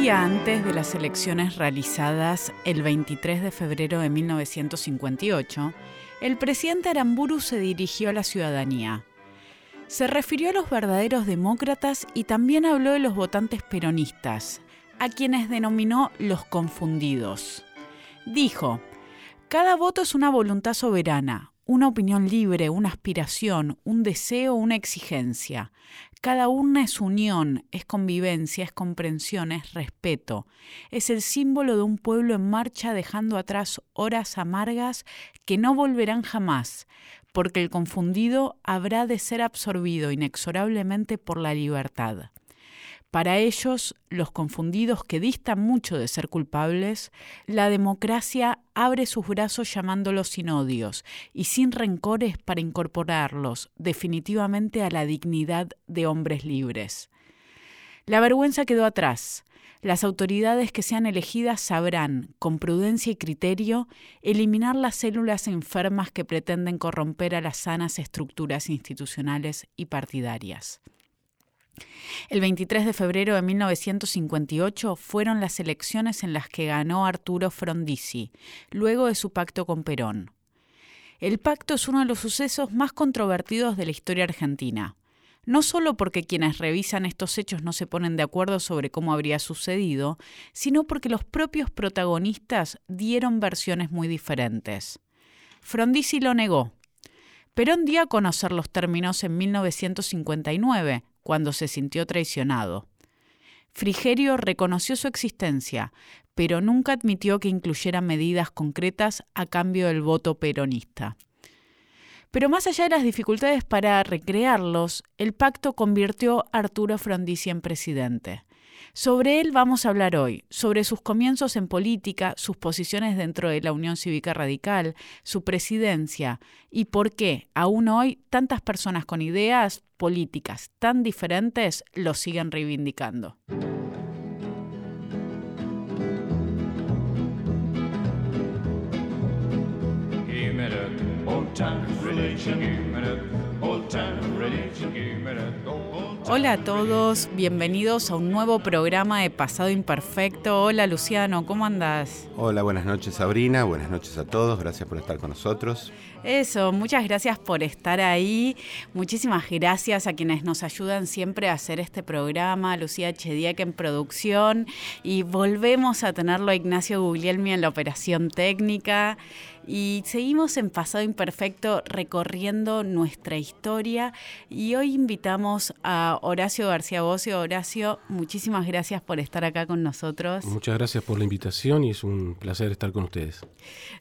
día antes de las elecciones realizadas el 23 de febrero de 1958, el presidente Aramburu se dirigió a la ciudadanía. Se refirió a los verdaderos demócratas y también habló de los votantes peronistas, a quienes denominó los confundidos. Dijo, cada voto es una voluntad soberana, una opinión libre, una aspiración, un deseo, una exigencia. Cada una es unión, es convivencia, es comprensión, es respeto. Es el símbolo de un pueblo en marcha dejando atrás horas amargas que no volverán jamás, porque el confundido habrá de ser absorbido inexorablemente por la libertad. Para ellos, los confundidos que distan mucho de ser culpables, la democracia abre sus brazos llamándolos sin odios y sin rencores para incorporarlos definitivamente a la dignidad de hombres libres. La vergüenza quedó atrás. Las autoridades que sean elegidas sabrán, con prudencia y criterio, eliminar las células enfermas que pretenden corromper a las sanas estructuras institucionales y partidarias. El 23 de febrero de 1958 fueron las elecciones en las que ganó Arturo Frondizi, luego de su pacto con Perón. El pacto es uno de los sucesos más controvertidos de la historia argentina, no solo porque quienes revisan estos hechos no se ponen de acuerdo sobre cómo habría sucedido, sino porque los propios protagonistas dieron versiones muy diferentes. Frondizi lo negó. Perón dio a conocer los términos en 1959, cuando se sintió traicionado. Frigerio reconoció su existencia, pero nunca admitió que incluyera medidas concretas a cambio del voto peronista. Pero más allá de las dificultades para recrearlos, el pacto convirtió a Arturo Frondizi en presidente. Sobre él vamos a hablar hoy, sobre sus comienzos en política, sus posiciones dentro de la Unión Cívica Radical, su presidencia y por qué, aún hoy, tantas personas con ideas políticas tan diferentes lo siguen reivindicando. Hola a todos, bienvenidos a un nuevo programa de Pasado Imperfecto. Hola Luciano, ¿cómo andás? Hola, buenas noches Sabrina, buenas noches a todos, gracias por estar con nosotros. Eso, muchas gracias por estar ahí, muchísimas gracias a quienes nos ayudan siempre a hacer este programa, Lucía Chediek en producción y volvemos a tenerlo a Ignacio Guglielmi en la operación técnica. Y seguimos en Pasado Imperfecto recorriendo nuestra historia y hoy invitamos a Horacio García Bocio. Horacio, muchísimas gracias por estar acá con nosotros. Muchas gracias por la invitación y es un placer estar con ustedes.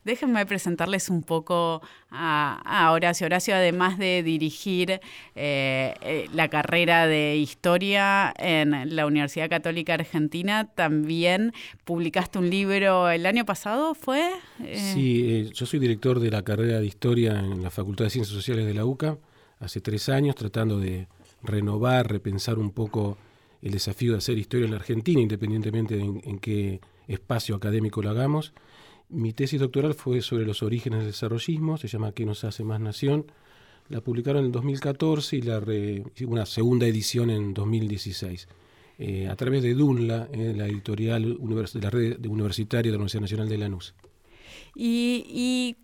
Déjenme presentarles un poco a, Horacio. Horacio, además de dirigir eh, eh, la carrera de historia en la Universidad Católica Argentina, también publicaste un libro el año pasado, ¿fue? Eh, sí, yo soy director de la carrera de Historia en la Facultad de Ciencias Sociales de la UCA hace tres años, tratando de renovar, repensar un poco el desafío de hacer historia en la Argentina, independientemente de en, qué espacio académico lo hagamos. Mi tesis doctoral fue sobre los orígenes del desarrollismo, se llama ¿Qué nos hace más nación? La publicaron en el 2014 y la una segunda edición en 2016. Eh, a través de DUNLA, eh, la editorial de la red universitaria de la Universidad Nacional de Lanús. Y,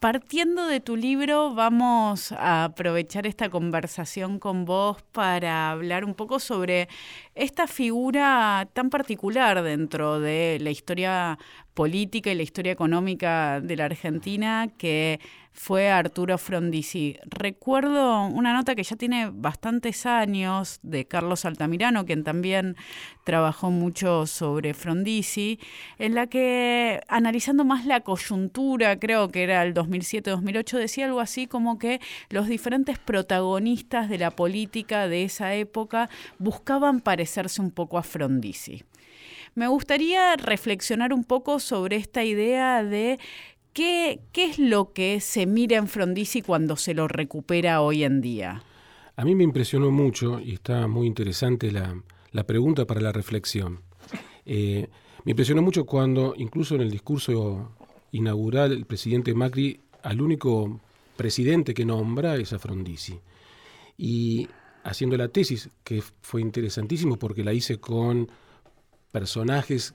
partiendo de tu libro, vamos a aprovechar esta conversación con vos para hablar un poco sobre esta figura tan particular dentro de la historia política y la historia económica de la Argentina que fue Arturo Frondizi. Recuerdo una nota que ya tiene bastantes años de Carlos Altamirano, quien también trabajó mucho sobre Frondizi, en la que analizando más la coyuntura, creo que era el 2007-2008, decía algo así como que los diferentes protagonistas de la política de esa época buscaban parecerse un poco a Frondizi. Me gustaría reflexionar un poco sobre esta idea de ¿Qué, es lo que se mira en Frondizi cuando se lo recupera hoy en día? A mí me impresionó mucho y está muy interesante la, pregunta para la reflexión. Eh, me impresionó mucho cuando, incluso en el discurso inaugural, el presidente Macri, al único presidente que nombra es a Frondizi. Y haciendo la tesis, que fue interesantísimo porque la hice con personajes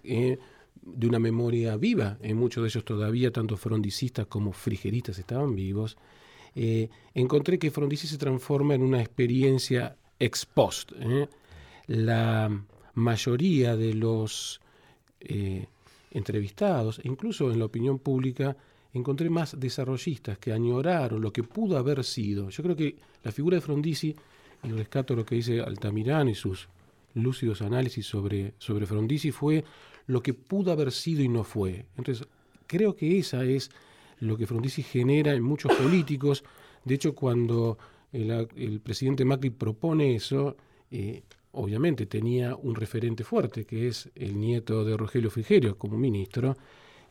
de una memoria viva, en muchos de ellos todavía, tanto frondicistas como frigeristas estaban vivos, encontré que Frondizi se transforma en una experiencia ex post. La mayoría de los entrevistados, incluso en la opinión pública, encontré más desarrollistas que añoraron lo que pudo haber sido. Yo creo que la figura de Frondizi, y rescato lo que dice Altamirán y sus lúcidos análisis sobre, sobre Frondizi, fue lo que pudo haber sido y no fue. Entonces, creo que esa es lo que Frondizi genera en muchos políticos. De hecho, cuando el, presidente Macri propone eso, eh, obviamente tenía un referente fuerte, que es el nieto de Rogelio Frigerio como ministro,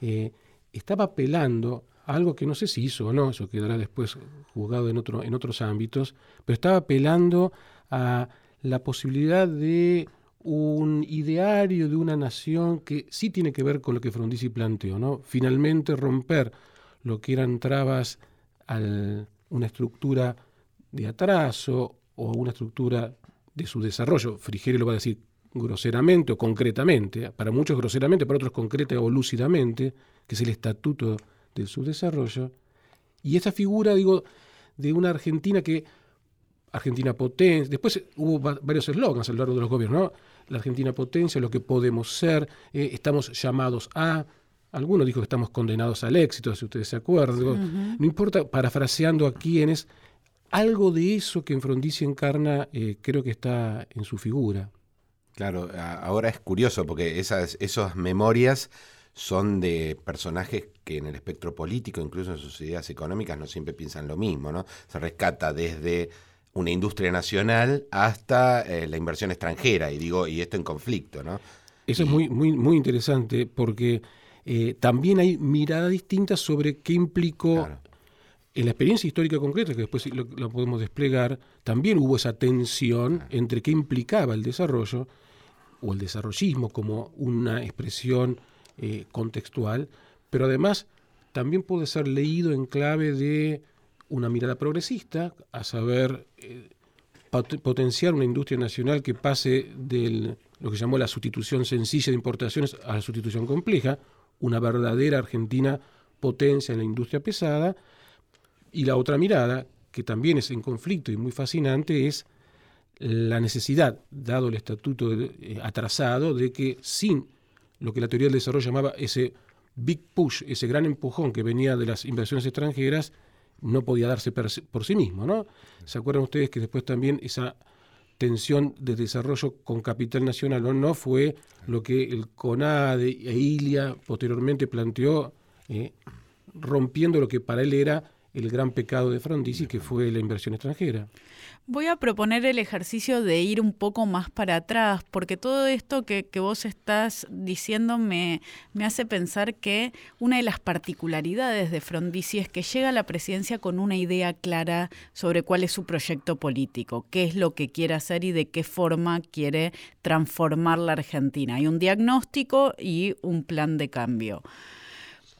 eh, estaba apelando a algo que no sé si hizo o no, eso quedará después juzgado en, en otros ámbitos, pero estaba apelando a la posibilidad de un ideario de una nación que sí tiene que ver con lo que Frondizi planteó, ¿no? Finalmente romper lo que eran trabas a una estructura de atraso o una estructura de su desarrollo. Frigerio lo va a decir groseramente o concretamente, para muchos groseramente, para otros concreta o lúcidamente, que es el estatuto del subdesarrollo. Y esa figura, digo, de una Argentina que, Argentina potencia, después hubo varios eslogans a lo largo de los gobiernos, ¿no? La Argentina potencia, lo que podemos ser, eh, estamos llamados a, algunos dijo que estamos condenados al éxito, si ustedes se acuerdan, no importa, parafraseando a quienes, algo de eso que en Frondizi encarna eh, creo que está en su figura. Claro, ahora es curioso porque esas, esas memorias son de personajes que en el espectro político, incluso en sus ideas económicas, no siempre piensan lo mismo, ¿no? Se rescata desde una industria nacional hasta eh, la inversión extranjera, y digo, y esto en conflicto, ¿no? Eso es muy, muy, muy interesante porque eh, también hay miradas distintas sobre qué implicó en la experiencia histórica concreta, que después lo, podemos desplegar, también hubo esa tensión entre qué implicaba el desarrollo o el desarrollismo como una expresión eh, contextual, pero además también puede ser leído en clave de una mirada progresista, a saber, eh, potenciar una industria nacional que pase de lo que llamó la sustitución sencilla de importaciones a la sustitución compleja, una verdadera Argentina potencia en la industria pesada, y la otra mirada, que también es en conflicto y muy fascinante, es la necesidad, dado el estatuto eh, atrasado, de que sin lo que la teoría del desarrollo llamaba ese big push, ese gran empujón que venía de las inversiones extranjeras, no podía darse por sí mismo. ¿no? ¿Se acuerdan ustedes que después también esa tensión de desarrollo con capital nacional o no fue lo que el CONADE e ILIA posteriormente planteó, eh, rompiendo lo que para él era el gran pecado de Frondizi, que fue la inversión extranjera. Voy a proponer el ejercicio de ir un poco más para atrás, porque todo esto que, vos estás diciendo me, me, hace pensar que una de las particularidades de Frondizi es que llega a la presidencia con una idea clara sobre cuál es su proyecto político, qué es lo que quiere hacer y de qué forma quiere transformar la Argentina. Hay un diagnóstico y un plan de cambio.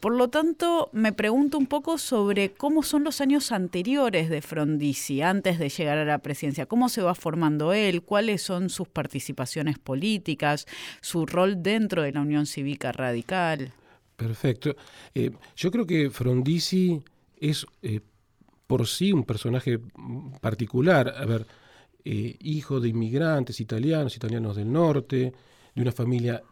Por lo tanto, me pregunto un poco sobre cómo son los años anteriores de Frondizi, antes de llegar a la presidencia, cómo se va formando él, cuáles son sus participaciones políticas, su rol dentro de la Unión Cívica Radical. Perfecto. Eh, yo creo que Frondizi es eh, por sí un personaje particular. A ver, eh, hijo de inmigrantes italianos, italianos del norte, de una familia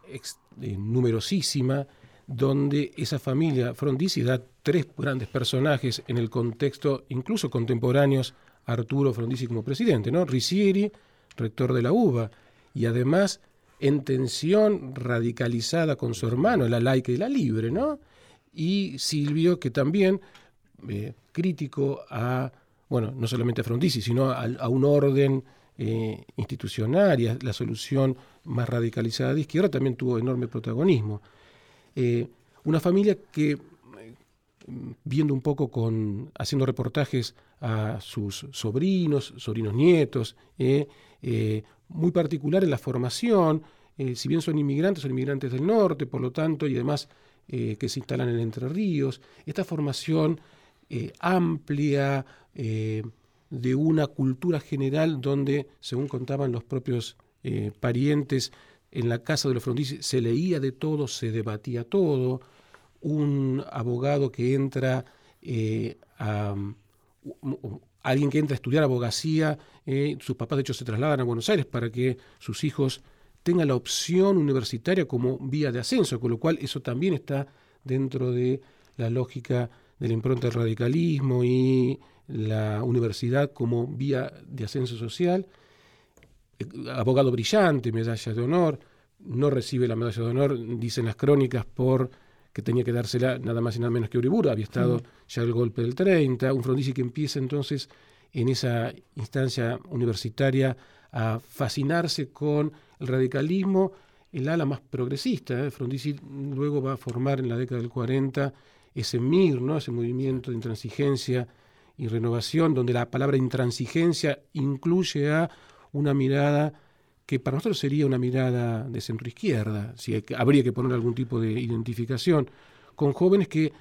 numerosísima donde esa familia Frondizi da tres grandes personajes en el contexto incluso contemporáneos Arturo Frondizi como presidente, ¿no? Ricieri, rector de la UBA, y además en tensión radicalizada con su hermano, la laica y la libre, ¿no? Y Silvio, que también eh, crítico a, bueno, no solamente a Frondizi, sino a, un orden eh, institucional y a la solución más radicalizada de izquierda, también tuvo enorme protagonismo. Eh, una familia que, viendo un poco con, haciendo reportajes a sus sobrinos, sobrinos nietos, eh, eh, muy particular en la formación, si bien son inmigrantes, son inmigrantes del norte, por lo tanto, y además que se instalan en Entre Ríos, esta formación amplia de una cultura general donde, según contaban los propios parientes, en la casa de los Frondizi se leía de todo, se debatía todo. Un abogado que entra eh, a. alguien que entra a estudiar abogacía, eh, sus papás de hecho se trasladan a Buenos Aires para que sus hijos tengan la opción universitaria como vía de ascenso, con lo cual eso también está dentro de la lógica de la impronta del radicalismo y la universidad como vía de ascenso social. Abogado brillante, medalla de honor, no recibe la medalla de honor, dicen las crónicas, por que tenía que dársela nada más y nada menos que Uriburu, había estado ya el golpe del 30, un Frondizi que empieza entonces en esa instancia universitaria a fascinarse con el radicalismo, el ala más progresista. ¿eh? Frondizi luego va a formar en la década del 40 ese MIR, ¿no? ese movimiento de intransigencia y renovación, donde la palabra intransigencia incluye a una mirada que para nosotros sería una mirada de centro izquierda, si habría que poner algún tipo de identificación, con jóvenes que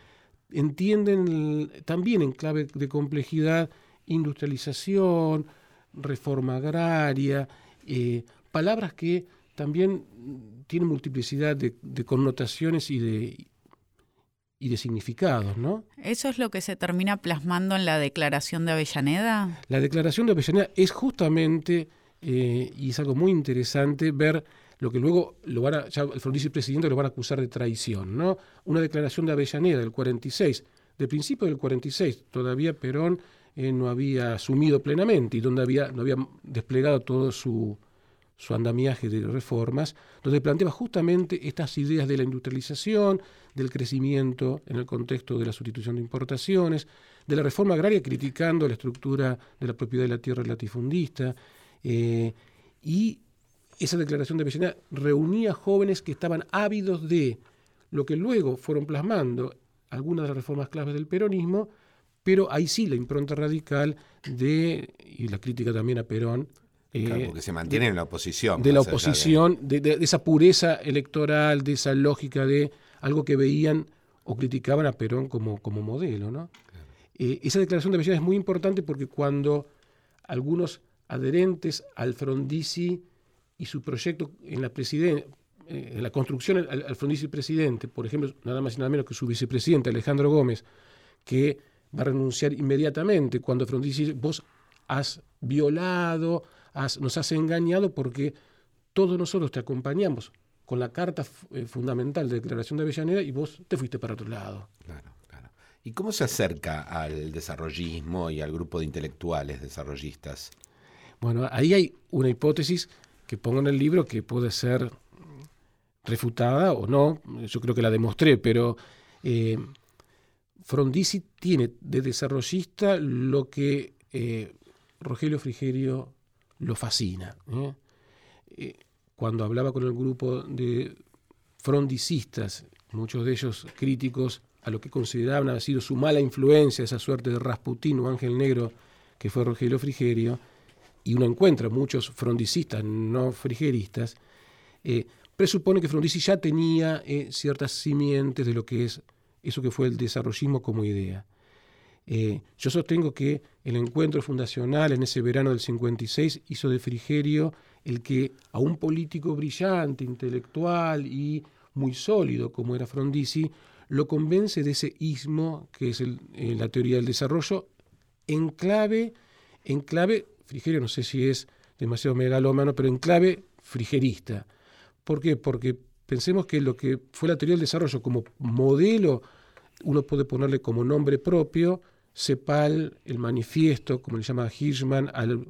entienden también en clave de complejidad industrialización, reforma agraria, eh, palabras que también tienen multiplicidad de connotaciones y de, y de significados, ¿no? ¿Eso es lo que se termina plasmando en la Declaración de Avellaneda? La Declaración de Avellaneda es justamente, eh, y es algo muy interesante, ver lo que luego lo van a, ya el frontispicio presidente lo van a acusar de traición, ¿no? Una declaración de Avellaneda del 46, de principio del 46, todavía Perón eh, no había asumido plenamente y donde había, no había desplegado todo su, su andamiaje de reformas, donde planteaba justamente estas ideas de la industrialización, del crecimiento en el contexto de la sustitución de importaciones, de la reforma agraria criticando la estructura de la propiedad de la tierra latifundista, eh, y esa declaración de Avellaneda reunía jóvenes que estaban ávidos de lo que luego fueron plasmando algunas de las reformas claves del peronismo, pero ahí sí la impronta radical de, y la crítica también a Perón, eh, porque se mantiene en la oposición. De la oposición, de... esa pureza electoral, de esa lógica de algo que veían o criticaban a Perón como, como modelo. ¿no? Eh, esa declaración de Avellaneda es muy importante porque cuando algunos adherentes al Frondizi y su proyecto en la eh, en la construcción al, al, Frondizi presidente, por ejemplo, nada más y nada menos que su vicepresidente Alejandro Gómez, que va a renunciar inmediatamente cuando Frondizi, vos has violado, nos has engañado porque todos nosotros te acompañamos con la carta eh, fundamental de Declaración de Avellaneda y vos te fuiste para otro lado. Claro, claro. ¿Y cómo se acerca al desarrollismo y al grupo de intelectuales desarrollistas? Bueno, ahí hay una hipótesis que pongo en el libro que puede ser refutada o no, yo creo que la demostré, pero eh, Frondizi tiene de desarrollista lo que eh, Rogelio Frigerio lo fascina. ¿eh? Eh, cuando hablaba con el grupo de frondicistas, muchos de ellos críticos a lo que consideraban haber sido su mala influencia, esa suerte de Rasputín o ángel negro que fue Rogelio Frigerio, y uno encuentra muchos frondicistas no frigeristas, eh, presupone que Frondizi ya tenía ciertas simientes de lo que es eso que fue el desarrollismo como idea. Eh, yo sostengo que el encuentro fundacional en ese verano del 56 hizo de Frigerio el que a un político brillante, intelectual y muy sólido como era Frondizi, lo convence de ese ismo que es eh, la teoría del desarrollo en clave, en clave, Frigerio no sé si es demasiado megalómano, pero en clave frigerista. ¿Por qué? Porque pensemos que lo que fue la teoría del desarrollo como modelo, uno puede ponerle como nombre propio, CEPAL, el manifiesto, como le llama Hirschman, al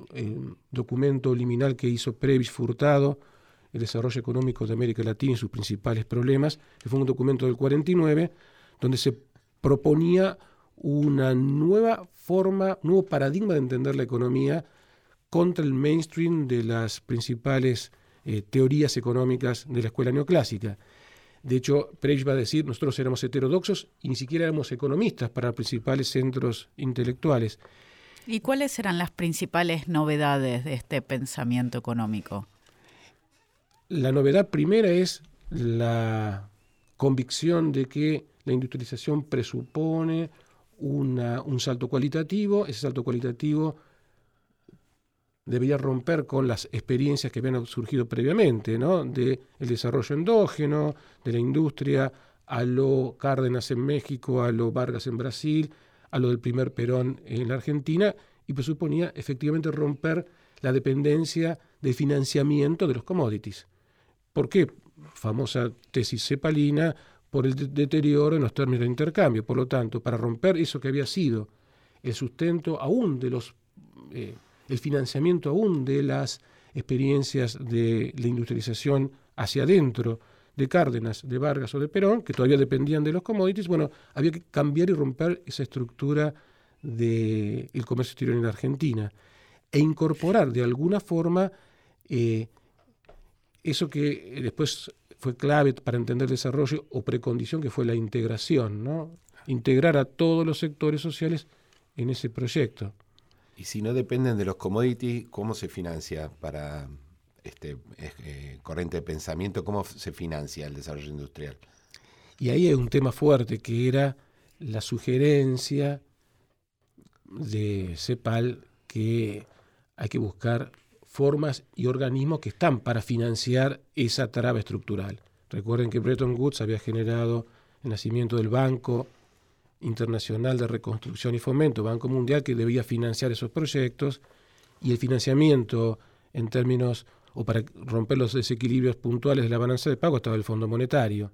documento liminal que hizo Previs Furtado, el desarrollo económico de América Latina y sus principales problemas, que fue un documento del 49, donde se proponía una nueva forma, nuevo paradigma de entender la economía contra el mainstream de las principales eh, teorías económicas de la escuela neoclásica. De hecho, Preich va a decir, nosotros éramos heterodoxos y ni siquiera éramos economistas para principales centros intelectuales. ¿Y cuáles eran las principales novedades de este pensamiento económico? La novedad primera es la convicción de que la industrialización presupone un salto cualitativo, ese salto cualitativo debería romper con las experiencias que habían surgido previamente, ¿no? De el desarrollo endógeno, de la industria, a lo Cárdenas en México, a lo Vargas en Brasil, a lo del primer Perón en la Argentina, y presuponía efectivamente romper la dependencia del financiamiento de los commodities. ¿Por qué? Famosa tesis cepalina por el deterioro en los términos de intercambio. Por lo tanto, para romper eso que había sido el sustento aún de los, eh, el financiamiento aún de las experiencias de la industrialización hacia adentro de Cárdenas, de Vargas o de Perón, que todavía dependían de los commodities, bueno, había que cambiar y romper esa estructura del comercio exterior en la Argentina e incorporar de alguna forma eh, eso que después fue clave para entender el desarrollo o precondición que fue la integración, ¿no? Integrar a todos los sectores sociales en ese proyecto. Y si no dependen de los commodities, ¿cómo se financia para este eh, corriente de pensamiento? ¿Cómo se financia el desarrollo industrial? Y ahí hay un tema fuerte que era la sugerencia de CEPAL que hay que buscar formas y organismos que están para financiar esa traba estructural. Recuerden que Bretton Woods había generado el nacimiento del Banco Internacional de Reconstrucción y Fomento, Banco Mundial, que debía financiar esos proyectos, y el financiamiento en términos, o para romper los desequilibrios puntuales de la balanza de pago, estaba el Fondo Monetario.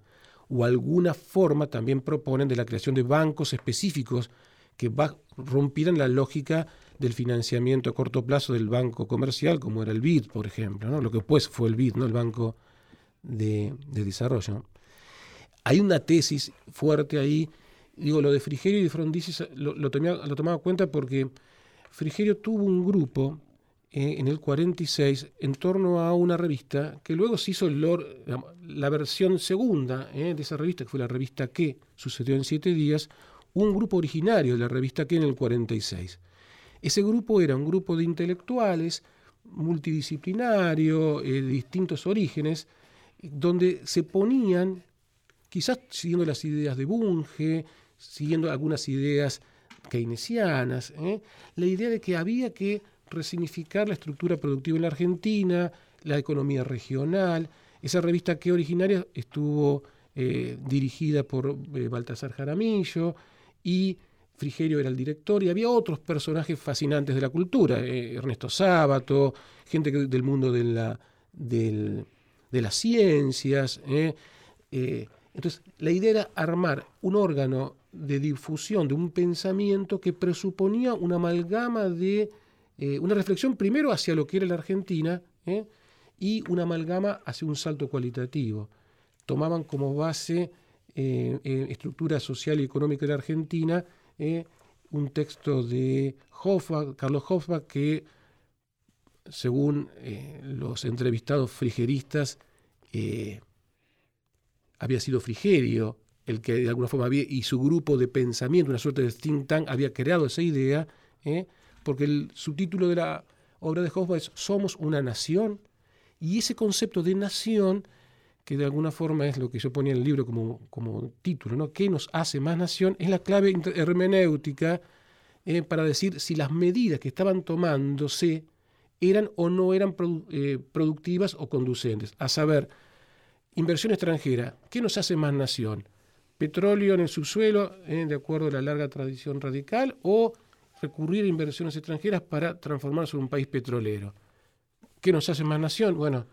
O alguna forma también proponen de la creación de bancos específicos que rompieran la lógica del financiamiento a corto plazo del banco comercial, como era el BID, por ejemplo, ¿no? lo que después fue el BID, ¿no? el Banco de, Desarrollo. Hay una tesis fuerte ahí, digo, lo de Frigerio y de Frondizi lo, lo, lo tomaba cuenta porque Frigerio tuvo un grupo eh, en el 46 en torno a una revista que luego se hizo la versión segunda eh, de esa revista, que fue la revista que sucedió en siete días, un grupo originario de la revista que en el 46. Ese grupo era un grupo de intelectuales multidisciplinario, eh, de distintos orígenes, donde se ponían, quizás siguiendo las ideas de Bunge, siguiendo algunas ideas keynesianas, ¿eh? la idea de que había que resignificar la estructura productiva en la Argentina, la economía regional. Esa revista que originaria estuvo eh, dirigida por Baltasar Jaramillo y Frigerio era el director y había otros personajes fascinantes de la cultura, eh, Ernesto Sábato, gente del mundo de, la, de las ciencias. Eh, eh, entonces, la idea era armar un órgano de difusión de un pensamiento que presuponía una amalgama de, una reflexión primero hacia lo que era la Argentina y una amalgama hacia un salto cualitativo. Tomaban como base estructura social y económica de la Argentina eh, un texto de Carlos Hoffa, que según eh, los entrevistados frigeristas, eh, había sido Frigerio el que de alguna forma había, y su grupo de pensamiento, una suerte de think tank, había creado esa idea, porque el subtítulo de la obra de Hoffa es Somos una nación, y ese concepto de nación que de alguna forma es lo que yo ponía en el libro como, como título, ¿no? ¿Qué nos hace más nación? Es la clave hermenéutica eh, para decir si las medidas que estaban tomándose eran o no eran eh, productivas o conducentes. A saber, inversión extranjera, ¿qué nos hace más nación? ¿Petróleo en el subsuelo, eh, de acuerdo a la larga tradición radical, o recurrir a inversiones extranjeras para transformarse en un país petrolero? ¿Qué nos hace más nación? Bueno,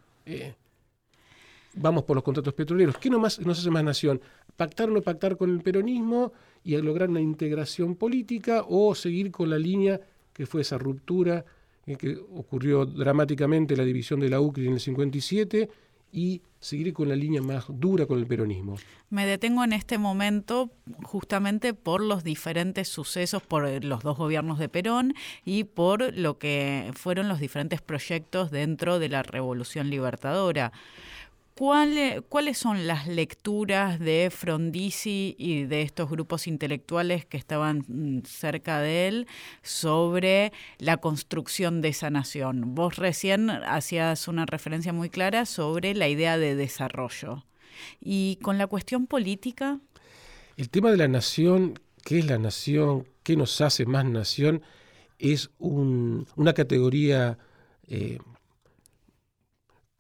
vamos por los contratos petroleros. ¿Qué nos hace más nación? ¿Pactar o no pactar con el peronismo y lograr una integración política o seguir con la línea que fue esa ruptura eh, que ocurrió dramáticamente la división de la UCRI en el 57 y seguir con la línea más dura con el peronismo. Me detengo en este momento justamente por los diferentes sucesos, por los dos gobiernos de Perón y por lo que fueron los diferentes proyectos dentro de la Revolución Libertadora. ¿Cuáles son las lecturas de Frondizi y de estos grupos intelectuales que estaban mm, cerca de él sobre la construcción de esa nación? Vos recién hacías una referencia muy clara sobre la idea de desarrollo. ¿Y con la cuestión política? El tema de la nación, ¿qué es la nación? ¿Qué nos hace más nación? Es una categoría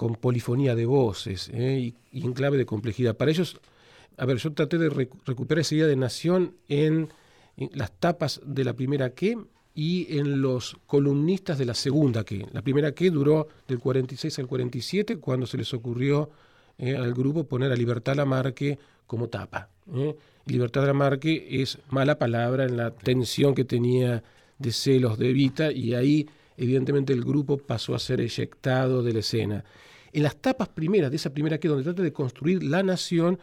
con polifonía de voces y, en clave de complejidad. Para ellos, a ver, yo traté de recuperar esa idea de nación en, las tapas de la primera que y en los columnistas de la segunda que. La primera que duró del 46 al 47 cuando se les ocurrió al grupo poner a Libertad Lamarque como tapa. ¿eh? Libertad Lamarque es mala palabra en la tensión que tenía de celos de Evita y ahí evidentemente el grupo pasó a ser eyectado de la escena. En las tapas primeras, de esa primera que donde trata de construir la nación,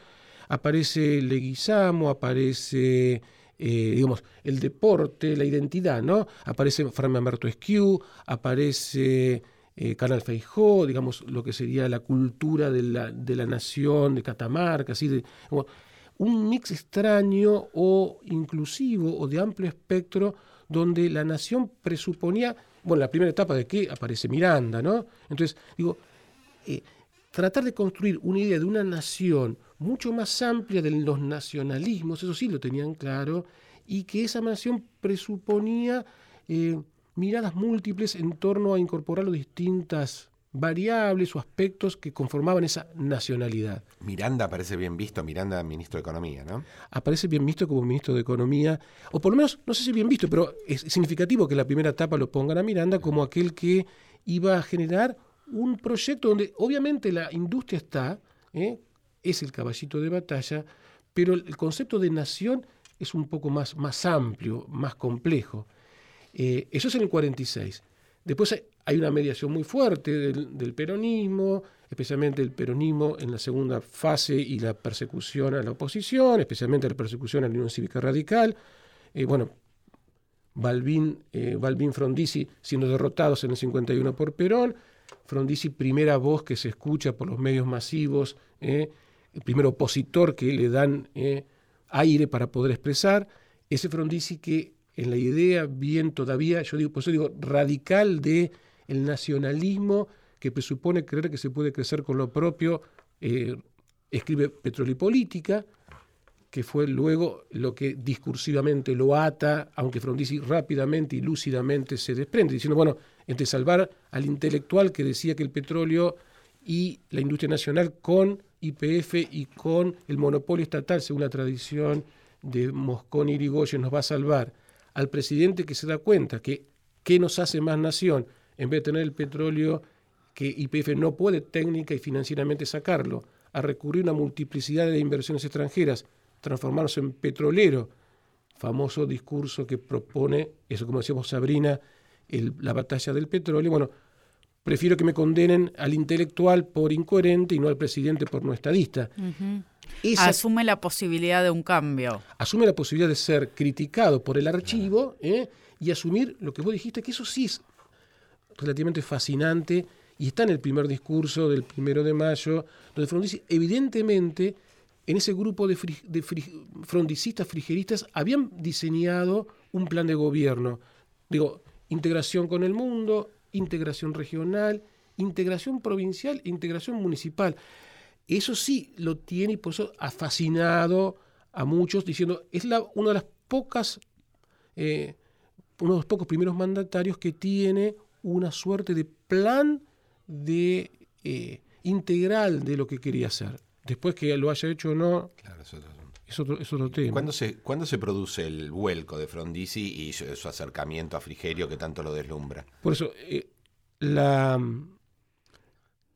aparece Leguizamo, aparece eh, digamos, el deporte, la identidad, ¿no? Aparece Fran Humberto Esquiu, aparece eh, Canal Feijó, digamos, lo que sería la cultura de la, de la nación, de Catamarca, así de, un mix extraño o inclusivo o de amplio espectro donde la nación presuponía, bueno, la primera etapa de que aparece Miranda, ¿no? Entonces, digo, eh, tratar de construir una idea de una nación mucho más amplia de los nacionalismos, eso sí lo tenían claro, y que esa nación presuponía eh, miradas múltiples en torno a incorporar las distintas variables o aspectos que conformaban esa nacionalidad. Miranda aparece bien visto, Miranda ministro de Economía, ¿no? Aparece bien visto como ministro de Economía, o por lo menos, no sé si bien visto, pero es significativo que la primera etapa lo pongan a Miranda como aquel que iba a generar un proyecto donde obviamente la industria está, ¿eh? es el caballito de batalla, pero el concepto de nación es un poco más, más amplio, más complejo. Eh, eso es en el 46. Después hay una mediación muy fuerte del, peronismo, especialmente el peronismo en la segunda fase y la persecución a la oposición, especialmente la persecución a la Unión Cívica Radical. Eh, bueno, Balbín, Balbín Frondizi siendo derrotados en el 51 por Perón, Frondizi primera voz que se escucha por los medios masivos, el primer opositor que le dan aire para poder expresar, ese Frondizi que en la idea bien todavía, yo digo, por eso digo, radical de el nacionalismo que presupone creer que se puede crecer con lo propio, eh, escribe Petróleo y Política, que fue luego lo que discursivamente lo ata, aunque Frondizi rápidamente y lúcidamente se desprende, diciendo, bueno, entre salvar al intelectual que decía que el petróleo y la industria nacional con IPF y con el monopolio estatal, según la tradición de Moscón y Irigoyen, nos va a salvar. Al presidente que se da cuenta que qué nos hace más nación en vez de tener el petróleo que IPF no puede técnica y financieramente sacarlo, a recurrir a una multiplicidad de inversiones extranjeras, transformarse en petrolero, famoso discurso que propone, eso como decíamos Sabrina, la batalla del petróleo, bueno, prefiero que me condenen al intelectual por incoherente y no al presidente por no estadista asume la posibilidad de un cambio. Asume la posibilidad de ser criticado por el archivo ¿eh? y asumir lo que vos dijiste, que eso sí es relativamente fascinante y está en el primer discurso del primero de mayo, donde Frondizi, evidentemente, en ese grupo de, frondicistas frigeristas habían diseñado un plan de gobierno. Digo, integración con el mundo, integración regional, integración provincial, integración municipal. Eso sí lo tiene y por eso ha fascinado a muchos diciendo, es la, una de las pocas, eh, uno de los pocos primeros mandatarios que tiene una suerte de plan de eh, integral de lo que quería hacer. Después que lo haya hecho o no, claro, eso es otro, es otro tema. ¿Cuándo se, ¿Cuándo se produce el vuelco de Frondizi y su, acercamiento a Frigerio que tanto lo deslumbra? Por eso, eh, la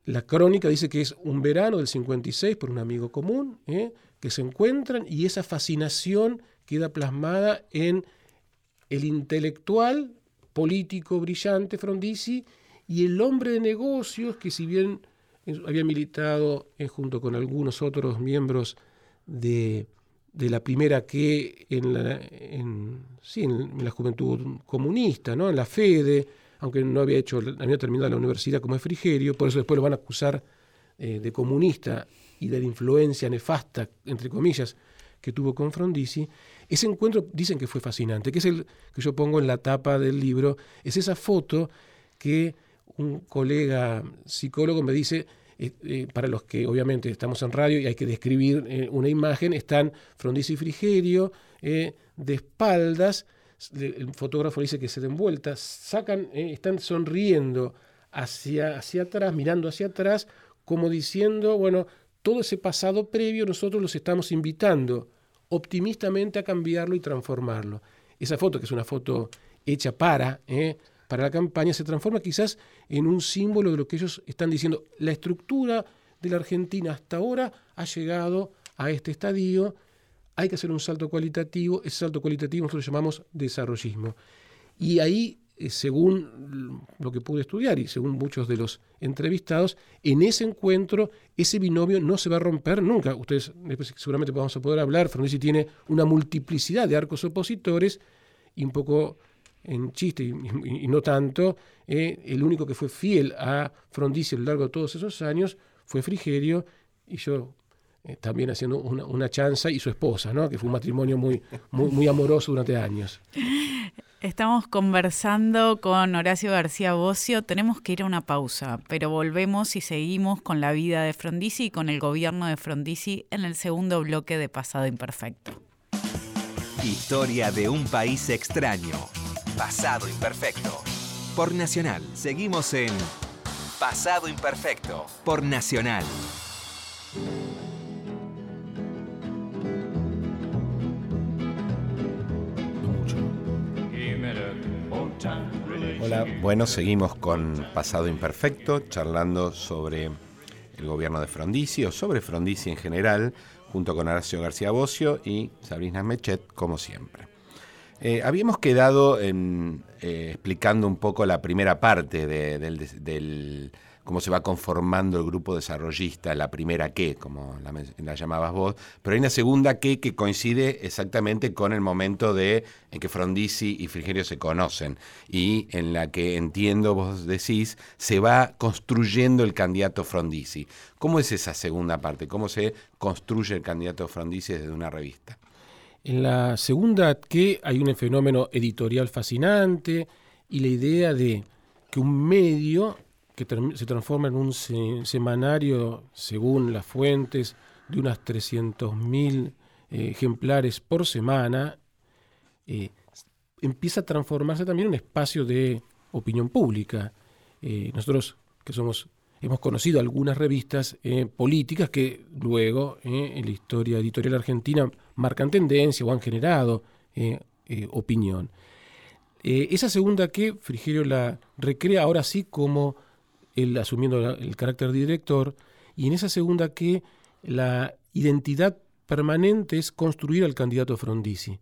la crónica dice que es un verano del 56 por un amigo común, ¿eh? que se encuentran y esa fascinación queda plasmada en el intelectual político brillante Frondizi y el hombre de negocios que si bien había militado eh, junto con algunos otros miembros de, la primera que en la, en, en la juventud comunista, ¿no? en la FEDE, aunque no había hecho, había terminado la universidad como es Frigerio, por eso después lo van a acusar eh, de comunista y de la influencia nefasta, entre comillas, que tuvo con Frondizi. Ese encuentro dicen que fue fascinante, que es el que yo pongo en la tapa del libro, es esa foto que un colega psicólogo me dice, eh, eh, para los que obviamente estamos en radio y hay que describir una imagen, están Frondizi y Frigerio de espaldas, el fotógrafo dice que se den vueltas, sacan, eh, están sonriendo hacia, hacia atrás, mirando hacia atrás, como diciendo, bueno, todo ese pasado previo nosotros los estamos invitando optimistamente a cambiarlo y transformarlo. Esa foto, que es una foto hecha para, ¿eh? Para la campaña, se transforma quizás en un símbolo de lo que ellos están diciendo. La estructura de la Argentina hasta ahora ha llegado a este estadio, hay que hacer un salto cualitativo, ese salto cualitativo nosotros lo llamamos desarrollismo. Y ahí eh, según lo que pude estudiar y según muchos de los entrevistados, en ese encuentro ese binomio no se va a romper nunca. Ustedes seguramente vamos a poder hablar, Frondizi tiene una multiplicidad de arcos opositores y un poco en chiste y, no tanto, eh, el único que fue fiel a Frondizi a lo largo de todos esos años fue Frigerio y yo eh, también haciendo una, chanza y su esposa, ¿no? que fue un matrimonio muy, muy, muy amoroso durante años. Estamos conversando con Horacio García Bocio. Tenemos que ir a una pausa, pero volvemos y seguimos con la vida de Frondizi y con el gobierno de Frondizi en el segundo bloque de Pasado Imperfecto. Historia de un país extraño. Pasado Imperfecto. Por Nacional. Seguimos en Pasado Imperfecto. Por Nacional. Hola, bueno, seguimos con Pasado Imperfecto, charlando sobre el gobierno de Frondizi o sobre Frondizi en general, junto con Horacio García Bocio y Sabrina Mechet, como siempre. Eh, habíamos quedado en, eh, explicando un poco la primera parte del cómo se va conformando el grupo desarrollista, la primera que, como la, llamabas vos, pero hay una segunda que que coincide exactamente con el momento de en que Frondizi y Frigerio se conocen y en la que entiendo vos decís se va construyendo el candidato Frondizi. ¿Cómo es esa segunda parte? ¿Cómo se construye el candidato Frondizi desde una revista? En la segunda que hay un fenómeno editorial fascinante y la idea de que un medio que se transforma en un semanario, según las fuentes, de unas 300.000 eh, ejemplares por semana, eh, empieza a transformarse también en un espacio de opinión pública. Eh, nosotros, que somos, hemos conocido algunas revistas políticas que luego en la historia editorial argentina marcan tendencia o han generado opinión. esa segunda que Frigerio la recrea ahora sí como él asumiendo el carácter de director, y en esa segunda que la identidad permanente es construir al candidato Frondizi.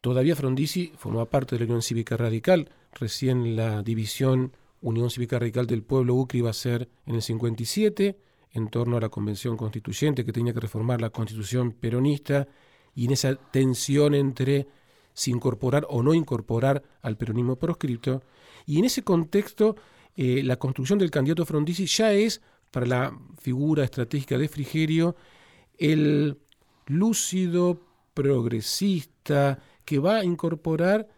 Todavía Frondizi formaba parte de la Unión Cívica Radical, recién la división Unión Cívica Radical del Pueblo UCRI iba a ser en el 57, en torno a la Convención Constituyente que tenía que reformar la Constitución peronista, y en esa tensión entre si incorporar o no incorporar al peronismo proscripto, y en ese contexto eh, la construcción del candidato Frondizi ya es, para la figura estratégica de Frigerio, el lúcido, progresista, que va a incorporar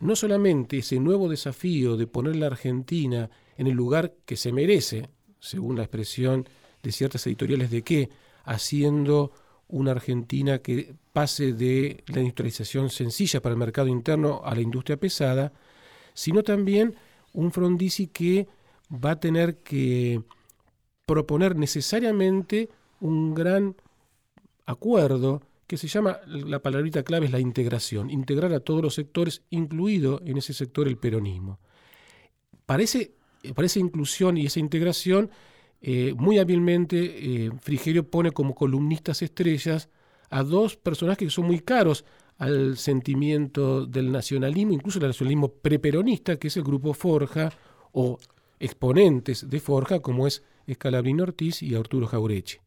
no solamente ese nuevo desafío de poner la Argentina en el lugar que se merece, según la expresión de ciertas editoriales de que, haciendo una Argentina que pase de la industrialización sencilla para el mercado interno a la industria pesada, sino también un Frondizi que va a tener que proponer necesariamente un gran acuerdo que se llama, la palabrita clave es la integración, integrar a todos los sectores, incluido en ese sector el peronismo. Para, esa inclusión y esa integración, eh, muy hábilmente eh, Frigerio pone como columnistas estrellas a dos personajes que son muy caros al sentimiento del nacionalismo, incluso el nacionalismo preperonista, que es el grupo Forja, o exponentes de Forja, como es Escalabrino Ortiz y Arturo Jaureche.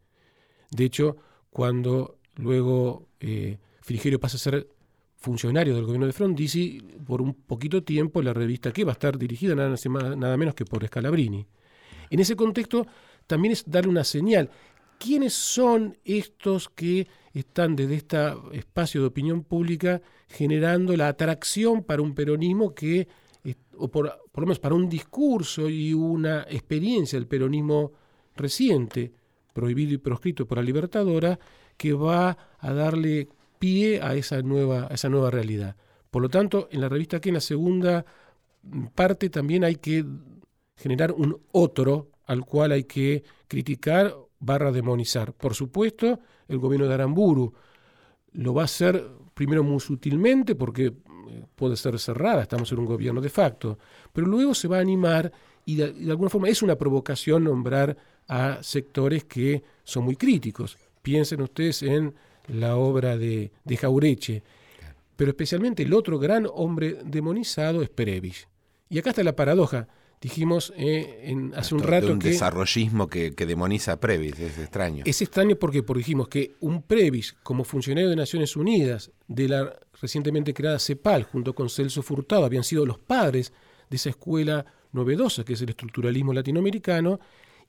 De hecho, cuando luego eh, Frigerio pasa a ser funcionario del gobierno de Frondizi, por un poquito tiempo la revista que va a estar dirigida nada, nada menos que por Scalabrini. En ese contexto, también es darle una señal. ¿Quiénes son estos que están desde este espacio de opinión pública generando la atracción para un peronismo que, o por, lo menos para un discurso y una experiencia del peronismo reciente, prohibido y proscrito por la Libertadora, que va a darle pie a esa nueva, esa nueva realidad. Por lo tanto, en la revista que en la segunda parte también hay que generar un otro al cual hay que criticar barra demonizar. Por supuesto, el gobierno de Aramburu lo va a hacer primero muy sutilmente porque eh, puede ser cerrada, estamos en un gobierno de facto, pero luego se va a animar y de, alguna forma es una provocación nombrar a sectores que son muy críticos. Piensen ustedes en la obra de, de Jaureche, pero especialmente el otro gran hombre demonizado es Perevich. Y acá está la paradoja dijimos eh, en, hace un rato de un que... desarrollismo que, demoniza a Previs, es extraño. Es extraño porque, porque dijimos que un Previs, como funcionario de Naciones Unidas, de la recientemente creada CEPAL, junto con Celso Furtado, habían sido los padres de esa escuela novedosa que es el estructuralismo latinoamericano,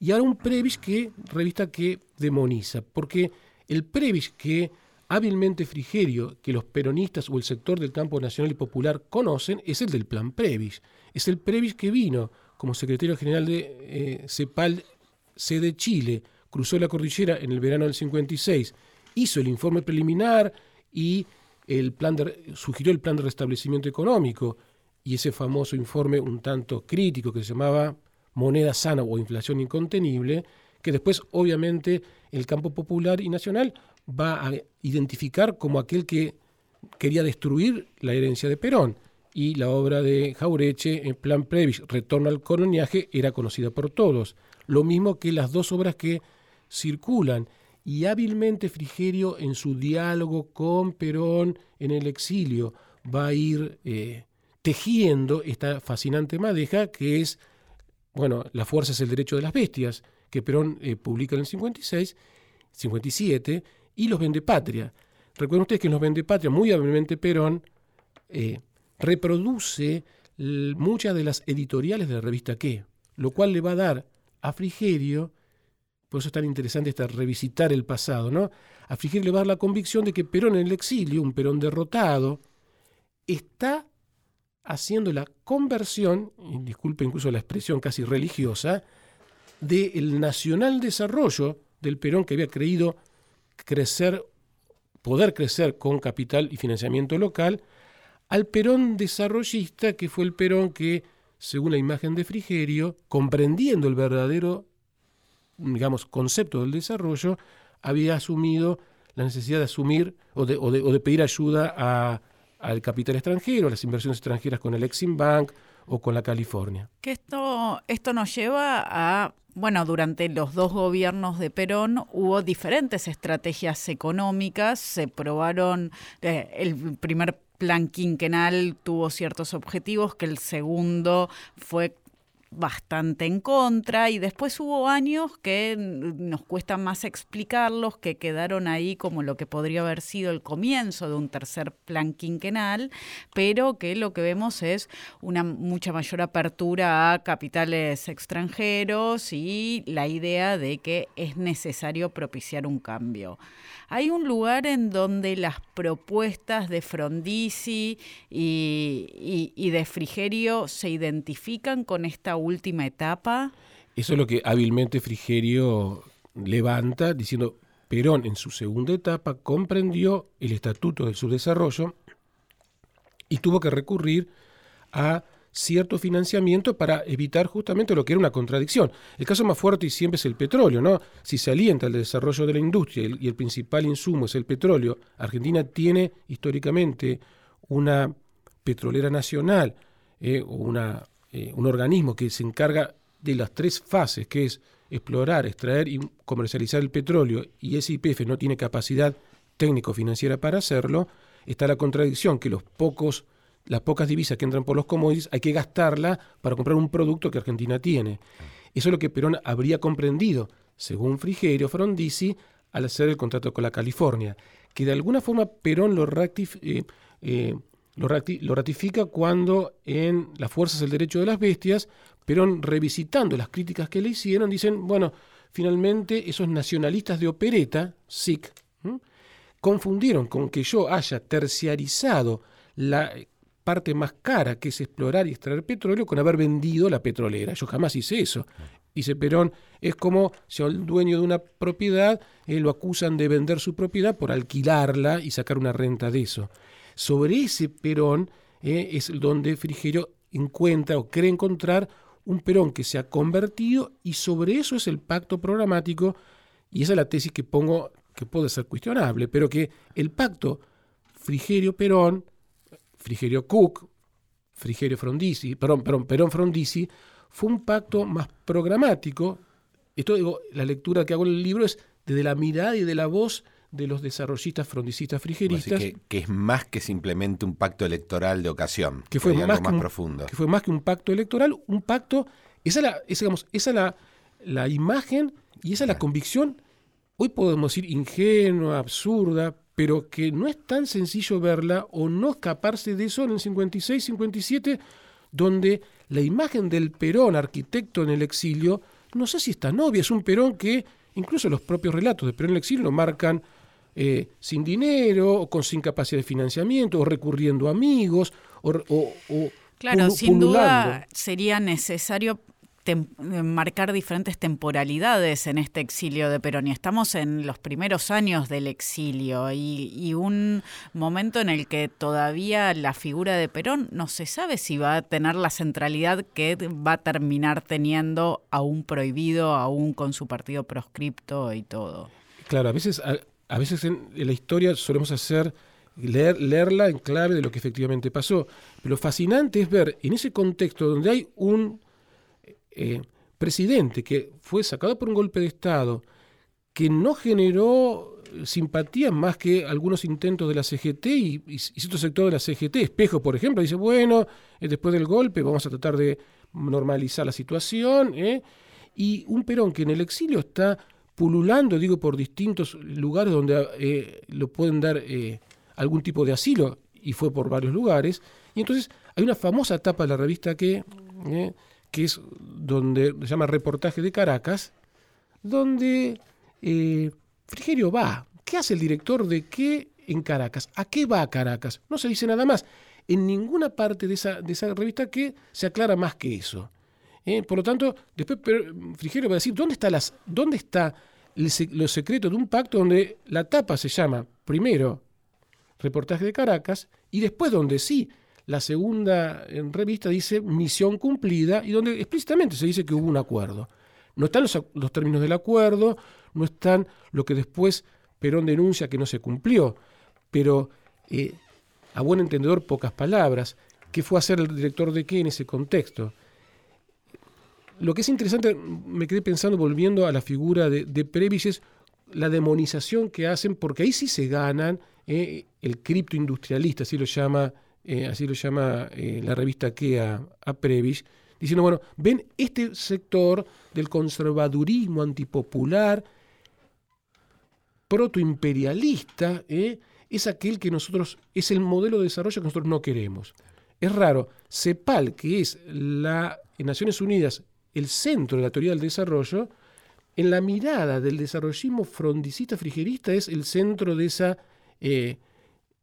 y ahora un Previs que, revista que demoniza, porque el Previs que hábilmente Frigerio, que los peronistas o el sector del campo nacional y popular conocen, es el del plan Previs. Es el Previs que vino como secretario general de eh, CEPAL C de Chile, cruzó la cordillera en el verano del 56, hizo el informe preliminar y el plan sugirió el plan de restablecimiento económico y ese famoso informe un tanto crítico que se llamaba moneda sana o inflación incontenible, que después obviamente el campo popular y nacional va a identificar como aquel que quería destruir la herencia de Perón y la obra de Jaureche en plan Previs, Retorno al coloniaje, era conocida por todos. Lo mismo que las dos obras que circulan. Y hábilmente Frigerio en su diálogo con Perón en el exilio va a ir eh, tejiendo esta fascinante madeja que es, bueno, La fuerza es el derecho de las bestias, que Perón eh, publica en el 56, 57, y Los Vende Patria. Recuerden ustedes que en Los Vende Patria, muy hábilmente Perón, eh, reproduce muchas de las editoriales de la revista ¿Qué? Lo cual le va a dar a Frigerio, por eso es tan interesante esta revisitar el pasado, ¿no? A Frigerio le va a dar la convicción de que Perón en el exilio, un Perón derrotado, está haciendo la conversión, y disculpe incluso la expresión casi religiosa, del nacional desarrollo del Perón que había creído crecer, poder crecer con capital y financiamiento local, al Perón desarrollista, que fue el Perón que, según la imagen de Frigerio, comprendiendo el verdadero, digamos, concepto del desarrollo, había asumido la necesidad de asumir o de, pedir ayuda al capital extranjero, las inversiones extranjeras con el Exim Bank o con la California. Que esto, esto nos lleva a bueno, durante los dos gobiernos de Perón hubo diferentes estrategias económicas, se probaron, eh, el primer plan quinquenal tuvo ciertos objetivos, que el segundo fue bastante en contra y después hubo años que nos cuesta más explicarlos, que quedaron ahí como lo que podría haber sido el comienzo de un tercer plan quinquenal, pero que lo que vemos es una mucha mayor apertura a capitales extranjeros y la idea de que es necesario propiciar un cambio. Hay un lugar en donde las propuestas de Frondizi y, de Frigerio se identifican con esta última etapa? Eso es lo que hábilmente Frigerio levanta diciendo, Perón en su segunda etapa comprendió el Estatuto del Subdesarrollo y tuvo que recurrir a cierto financiamiento para evitar justamente lo que era una contradicción. El caso más fuerte y siempre es el petróleo, ¿no? Si se alienta el desarrollo de la industria y el principal insumo es el petróleo, Argentina tiene históricamente una petrolera nacional eh, o una eh, un organismo que se encarga de las tres fases, que es explorar, extraer y comercializar el petróleo, y ese IPF no tiene capacidad técnico-financiera para hacerlo, está la contradicción que los pocos, las pocas divisas que entran por los commodities hay que gastarla para comprar un producto que Argentina tiene. Eso es lo que Perón habría comprendido, según Frigerio Frondizi, al hacer el contrato con la California, que de alguna forma Perón lo eh, eh, lo, ratifica cuando en Las Fuerzas del Derecho de las Bestias, Perón revisitando las críticas que le hicieron, dicen, bueno, finalmente esos nacionalistas de opereta, SIC, confundieron con que yo haya terciarizado la parte más cara, que es explorar y extraer petróleo, con haber vendido la petrolera. Yo jamás hice eso. Dice Perón, es como si al dueño de una propiedad eh, lo acusan de vender su propiedad por alquilarla y sacar una renta de eso. Sobre ese Perón eh, es donde Frigerio encuentra o cree encontrar un Perón que se ha convertido y sobre eso es el pacto programático y esa es la tesis que pongo que puede ser cuestionable, pero que el pacto Frigerio-Perón, Frigerio-Cook, Frigerio-Frondizi, perdón, perdón, Perón-Frondizi, fue un pacto más programático. Esto digo, la lectura que hago en el libro es desde la mirada y de la voz de los desarrollistas frondicistas frigeristas. Que, que, es más que simplemente un pacto electoral de ocasión. Que fue más, profundo. Que fue más que un pacto electoral, un pacto. Esa es la, esa, digamos, esa la, la imagen y esa es la convicción, hoy podemos decir ingenua, absurda, pero que no es tan sencillo verla o no escaparse de eso en el 56, 57, donde la imagen del Perón, arquitecto en el exilio, no sé si está novia, es un Perón que incluso los propios relatos de Perón en el exilio lo marcan eh, sin dinero, o con sin capacidad de financiamiento, o recurriendo a amigos, o, Claro, sin duda sería necesario marcar diferentes temporalidades en este exilio de Perón y estamos en los primeros años del exilio y, un momento en el que todavía la figura de Perón no se sabe si va a tener la centralidad que va a terminar teniendo aún prohibido, aún con su partido proscripto y todo. Claro, a veces, a, veces en, la historia solemos hacer Leer, leerla en clave de lo que efectivamente pasó. Pero lo fascinante es ver en ese contexto donde hay un eh, presidente que fue sacado por un golpe de Estado, que no generó simpatía más que algunos intentos de la CGT y, y, cierto sector de la CGT. Espejo, por ejemplo, dice, bueno, eh, después del golpe vamos a tratar de normalizar la situación. ¿eh? Y un Perón que en el exilio está pululando, digo, por distintos lugares donde lo pueden dar algún tipo de asilo, y fue por varios lugares. Y entonces hay una famosa etapa de la revista que que es donde se llama Reportaje de Caracas, donde eh, Frigerio va. ¿Qué hace el director de qué en Caracas? ¿A qué va a Caracas? No se dice nada más. En ninguna parte de esa, de esa revista que se aclara más que eso. ¿eh? Por lo tanto, después Frigerio va a decir, ¿dónde está, las, dónde está los secretos de un pacto donde la tapa se llama, primero, reportaje de Caracas, y después donde sí la segunda revista dice misión cumplida y donde explícitamente se dice que hubo un acuerdo. No están los, términos del acuerdo, no están lo que después Perón denuncia que no se cumplió, pero eh, a buen entendedor pocas palabras. ¿Qué fue a hacer el director de qué en ese contexto? Lo que es interesante, me quedé pensando volviendo a la figura de, de Previs, es la demonización que hacen, porque ahí sí se ganan eh, el criptoindustrialista, así lo llama eh, así lo llama eh, la revista que a, a Previs, diciendo, bueno, ven este sector del conservadurismo antipopular, protoimperialista, ¿eh? es aquel que nosotros, es el modelo de desarrollo que nosotros no queremos. Es raro, CEPAL, que es la, en Naciones Unidas el centro de la teoría del desarrollo, en la mirada del desarrollismo frondicista frigerista es el centro de esa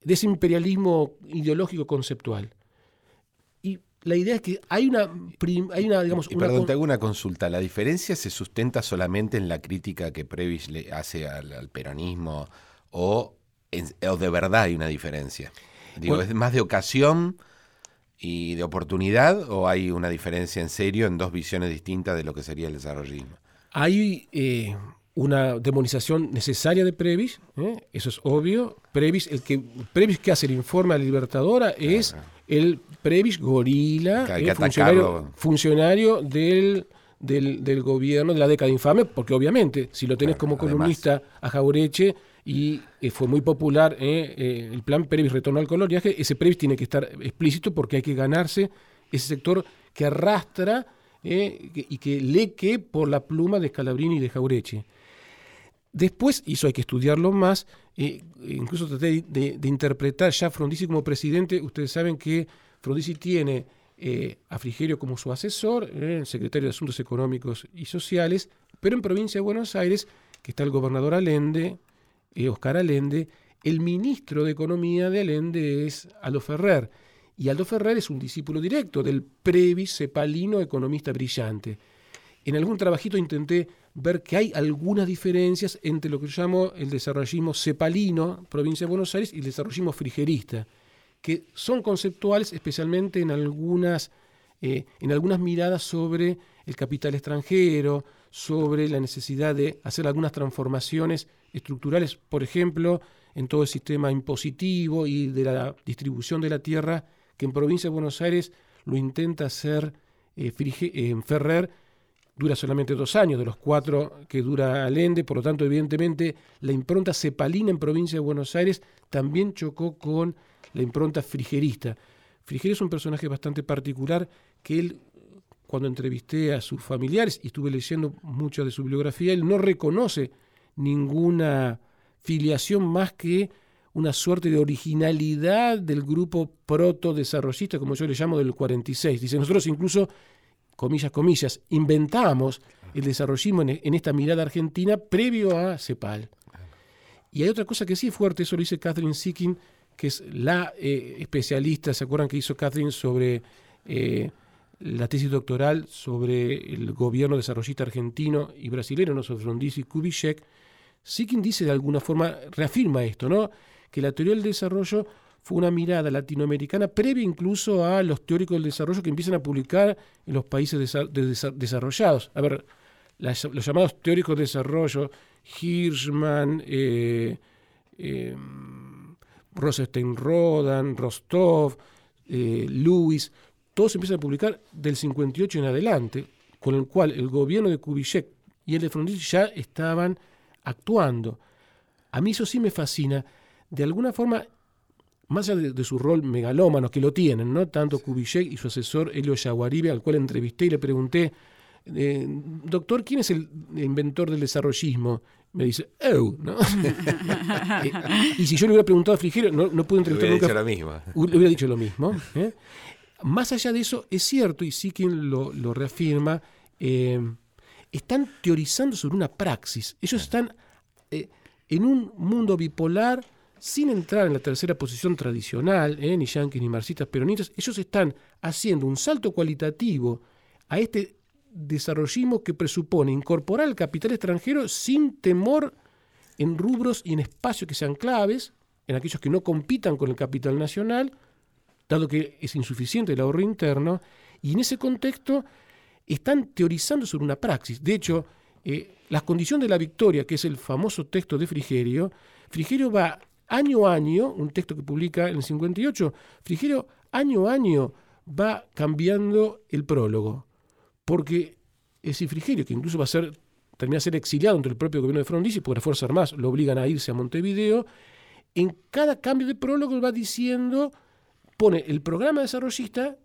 de ese imperialismo ideológico conceptual. Y la idea es que hay una, hay una digamos... perdón, te hago una consulta. ¿La diferencia se sustenta solamente en la crítica que Previs le hace al, peronismo o, o, de verdad hay una diferencia? Digo, ¿es más de ocasión y de oportunidad o hay una diferencia en serio en dos visiones distintas de lo que sería el desarrollismo? Hay... Eh, una demonización necesaria de Previs, ¿eh? eso es obvio. Previs, el que Previs que hace el informe a la Libertadora es el Previs gorila, ¿eh? funcionario, del, del, gobierno de la década infame, porque obviamente, si lo tenés como columnista a Jaureche y eh, fue muy popular el plan Previs Retorno al Coloniaje, ese Previs tiene que estar explícito porque hay que ganarse ese sector que arrastra y que lee que por la pluma de Scalabrini y de Jaureche. Después, eso hay que estudiarlo más, eh, incluso traté de, interpretar ya Frondizi como presidente. Ustedes saben que Frondizi tiene eh, a Frigerio como su asesor, eh, el secretario de Asuntos Económicos y Sociales, pero en provincia de Buenos Aires, que está el gobernador Allende, Oscar Allende, el ministro de Economía de Allende es Aldo Ferrer. Y Aldo Ferrer es un discípulo directo del previs cepalino economista brillante. En algún trabajito intenté ver que hay algunas diferencias entre lo que yo llamo el desarrollismo cepalino, provincia de Buenos Aires, y el desarrollismo frigerista, que son conceptuales especialmente en algunas eh, en algunas miradas sobre el capital extranjero, sobre la necesidad de hacer algunas transformaciones estructurales, por ejemplo, en todo el sistema impositivo y de la distribución de la tierra, que en provincia de Buenos Aires lo intenta hacer eh, eh, Ferrer, dura solamente dos años, de los cuatro que dura Allende, por lo tanto, evidentemente, la impronta cepalina en provincia de Buenos Aires también chocó con la impronta frigerista. Frigerio es un personaje bastante particular que él, cuando entrevisté a sus familiares y estuve leyendo mucho de su bibliografía, él no reconoce ninguna filiación más que una suerte de originalidad del grupo proto-desarrollista, como yo le llamo, del 46. Dice, nosotros incluso, comillas, comillas, inventamos el desarrollismo en, esta mirada argentina previo a CEPAL. Y hay otra cosa que sí es fuerte, eso lo dice Catherine Sickin, que es la eh, especialista, ¿se acuerdan que hizo Catherine sobre eh, la tesis doctoral sobre el gobierno desarrollista argentino y brasileño, ¿no? sobre Frondizi y Kubitschek? Sickin dice de alguna forma, reafirma esto, ¿no? que la teoría del desarrollo fue una mirada latinoamericana previa incluso a los teóricos del desarrollo que empiezan a publicar en los países desarrollados. A ver, los llamados teóricos del desarrollo, Hirschman, eh, eh, Rosenstein Rodan, Rostov, eh, Lewis, todos empiezan a publicar del 58 en adelante, con el cual el gobierno de Kubitschek y el de Frondizi ya estaban actuando. A mí eso sí me fascina. De alguna forma, más allá de, su rol megalómano, que lo tienen, ¿no? Tanto Kubitschek y su asesor Elio Yaguaribe, al cual entrevisté y le pregunté, eh, doctor, ¿quién es el inventor del desarrollismo? me dice, ¡Oh! ¿no? y, si yo le hubiera preguntado a Frigerio, no, no pude entrevistar nunca. Dicho lo mismo. Le hubiera dicho lo mismo. ¿eh? Más allá de eso, es cierto, y sí quien lo, lo reafirma, eh, están teorizando sobre una praxis. Ellos están en un mundo bipolar sin entrar en la tercera posición tradicional, ni yanquis ni marxistas peronistas. Ellos están haciendo un salto cualitativo a este desarrollismo que presupone incorporar el capital extranjero sin temor en rubros y en espacios que sean claves, en aquellos que no compitan con el capital nacional, dado que es insuficiente el ahorro interno, y en ese contexto están teorizando sobre una praxis. De hecho, eh, las condiciones de la victoria, que es el famoso texto de Frigerio, Frigerio va año a año, un texto que publica en el 58, Frigerio año a año va cambiando el prólogo porque ese Frigerio, que incluso va a ser, termina a ser exiliado entre el propio gobierno de Frondizi, porque las Fuerzas Armadas lo obligan a irse a Montevideo, en cada cambio de prólogo va diciendo, pone el programa desarrollista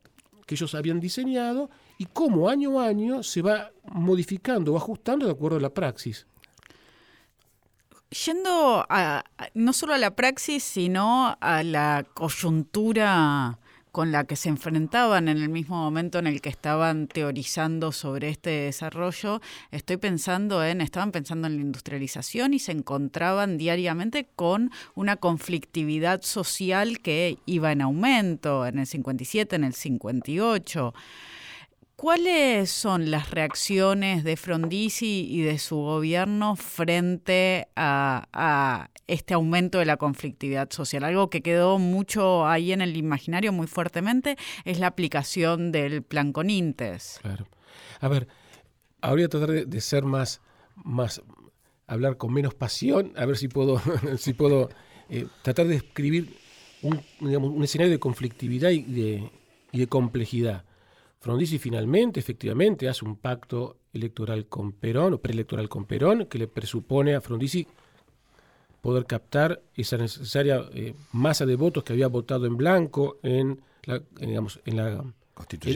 que ellos habían diseñado y cómo año a año se va modificando o ajustando de acuerdo a la praxis. Yendo a, no solo a la praxis, sino a la coyuntura con la que se enfrentaban en el mismo momento en el que estaban teorizando sobre este desarrollo, estoy pensando en, estaban pensando en la industrialización y se encontraban diariamente con una conflictividad social que iba en aumento en el 57, en el 58. ¿Cuáles son las reacciones de Frondizi y de su gobierno frente a, este aumento de la conflictividad social? Algo que quedó mucho ahí en el imaginario muy fuertemente es la aplicación del plan Conintes. Claro. A ver, ahora voy a tratar de, ser más, más, hablar con menos pasión, a ver si puedo, si puedo eh, tratar de escribir un, escenario de conflictividad y de complejidad. Frondizi finalmente, efectivamente, hace un pacto electoral con Perón, o preelectoral con Perón, que le presupone a Frondizi poder captar esa necesaria eh, masa de votos que había votado en blanco en la, digamos, en la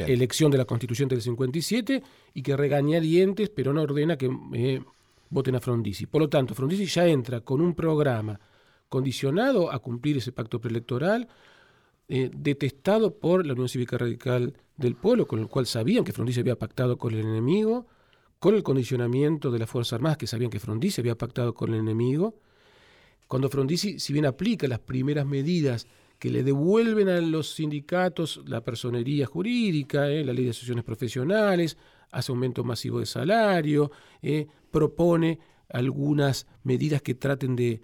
elección de la Constitución del 57 y que regaña dientes, pero no ordena que eh, voten a Frondizi. Por lo tanto, Frondizi ya entra con un programa condicionado a cumplir ese pacto preelectoral, eh, detestado por la Unión Cívica Radical del Pueblo, con el cual sabían que Frondizi había pactado con el enemigo, con el condicionamiento de las Fuerzas Armadas, que sabían que Frondizi había pactado con el enemigo. Cuando Frondizi, si bien aplica las primeras medidas que le devuelven a los sindicatos la personería jurídica, eh, la ley de asociaciones profesionales, hace aumento masivo de salario, eh, propone algunas medidas que traten de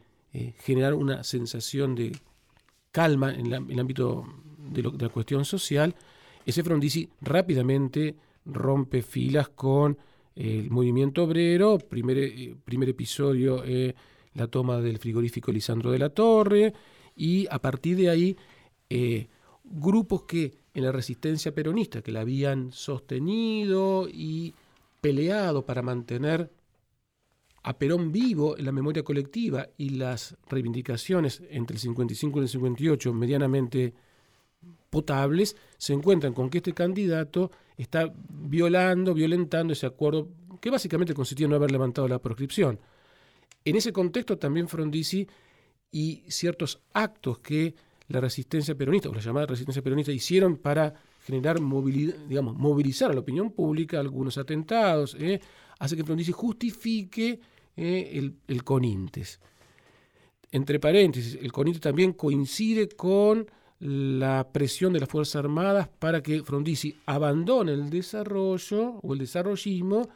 generar una sensación de calma en, el ámbito de, la cuestión social, ese Frondizi rápidamente rompe filas con el movimiento obrero, primer, eh, primer episodio, eh, la toma del frigorífico Lisandro de la Torre, y a partir de ahí, eh, grupos que en la resistencia peronista, que la habían sostenido y peleado para mantener a Perón vivo en la memoria colectiva y las reivindicaciones entre el 55 y el 58 medianamente potables, se encuentran con que este candidato está violando, violentando ese acuerdo que básicamente consistía en no haber levantado la proscripción. En ese contexto también Frondizi y ciertos actos que la resistencia peronista, o la llamada resistencia peronista, hicieron para generar digamos, movilizar a la opinión pública, algunos atentados, ¿eh? hace que Frondizi justifique ¿eh? el, el Conintes. Entre paréntesis, el Conintes también coincide con la presión de las Fuerzas Armadas para que Frondizi abandone el desarrollo o el desarrollismo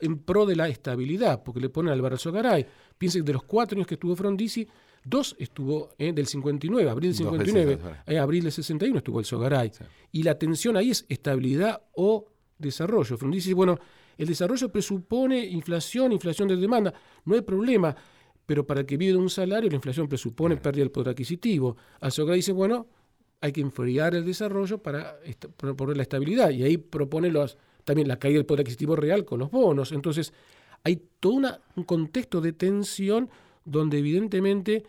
en pro de la estabilidad, porque le ponen al Alvarado Garay. Piensen que de los cuatro años que estuvo Frondizi, dos estuvo eh, del 59, abril del 59, eh, abril del 61 estuvo el Sogaray. Y la tensión ahí es estabilidad o desarrollo. Frondizi dice, bueno, el desarrollo presupone inflación, inflación de demanda, no hay problema pero para el que vive de un salario la inflación presupone pérdida del poder adquisitivo. Alzogaray dice, bueno, hay que enfriar el desarrollo para proponer la estabilidad y ahí propone los, también la caída del poder adquisitivo real con los bonos. Entonces, hay todo un contexto de tensión donde evidentemente